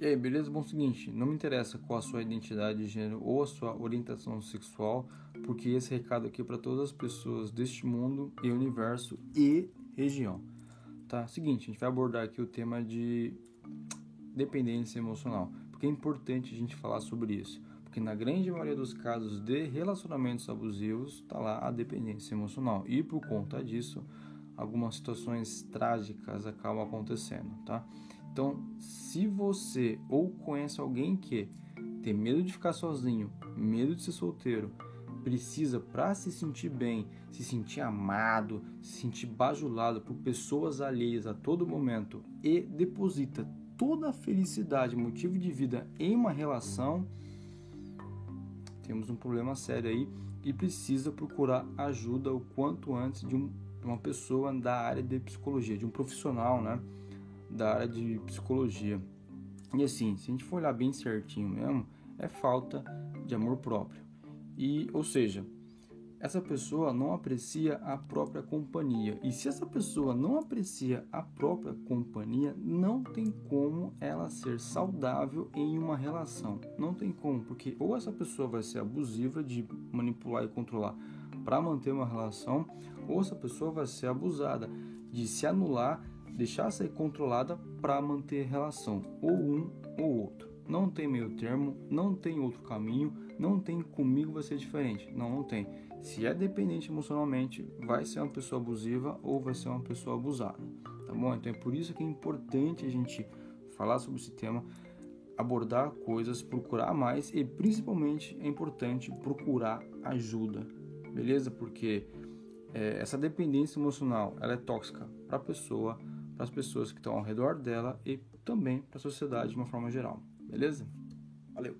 E aí, beleza? Bom, seguinte, não me interessa qual a sua identidade de gênero ou a sua orientação sexual, porque esse recado aqui é para todas as pessoas deste mundo e universo e região. Tá? Seguinte, a gente vai abordar aqui o tema de dependência emocional, porque é importante a gente falar sobre isso, porque na grande maioria dos casos de relacionamentos abusivos está lá a dependência emocional e por conta disso algumas situações trágicas acabam acontecendo, tá? Então, se você ou conhece alguém que tem medo de ficar sozinho, medo de ser solteiro, precisa para se sentir bem, se sentir amado, se sentir bajulado por pessoas alheias a todo momento e deposita toda a felicidade, motivo de vida em uma relação, temos um problema sério aí e precisa procurar ajuda o quanto antes de um, uma pessoa da área de psicologia, de um profissional, né? da área de psicologia. E assim, se a gente for olhar bem certinho mesmo, é falta de amor próprio. E, ou seja, essa pessoa não aprecia a própria companhia. E se essa pessoa não aprecia a própria companhia, não tem como ela ser saudável em uma relação. Não tem como, porque ou essa pessoa vai ser abusiva de manipular e controlar para manter uma relação, ou essa pessoa vai ser abusada de se anular deixar ser controlada para manter relação, ou um ou outro. Não tem meio termo, não tem outro caminho, não tem comigo vai ser diferente. Não, não tem. Se é dependente emocionalmente, vai ser uma pessoa abusiva ou vai ser uma pessoa abusada. Tá bom? Então é por isso que é importante a gente falar sobre esse tema, abordar coisas, procurar mais e principalmente é importante procurar ajuda. Beleza? Porque é, essa dependência emocional ela é tóxica para a pessoa para as pessoas que estão ao redor dela e também para a sociedade de uma forma geral. Beleza? Valeu!